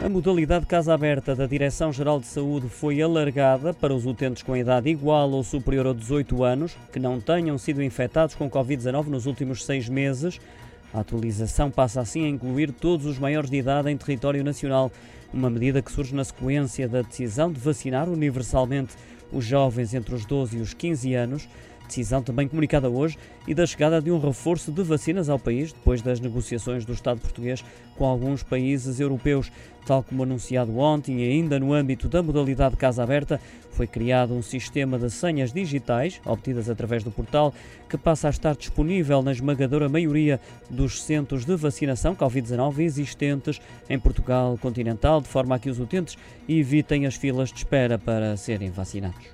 A modalidade Casa Aberta da Direção-Geral de Saúde foi alargada para os utentes com idade igual ou superior a 18 anos que não tenham sido infectados com Covid-19 nos últimos seis meses. A atualização passa assim a incluir todos os maiores de idade em território nacional, uma medida que surge na sequência da decisão de vacinar universalmente os jovens entre os 12 e os 15 anos. Decisão também comunicada hoje e da chegada de um reforço de vacinas ao país depois das negociações do Estado português com alguns países europeus. Tal como anunciado ontem e ainda no âmbito da modalidade Casa Aberta, foi criado um sistema de senhas digitais, obtidas através do portal, que passa a estar disponível na esmagadora maioria dos centros de vacinação Covid-19 existentes em Portugal continental, de forma a que os utentes evitem as filas de espera para serem vacinados.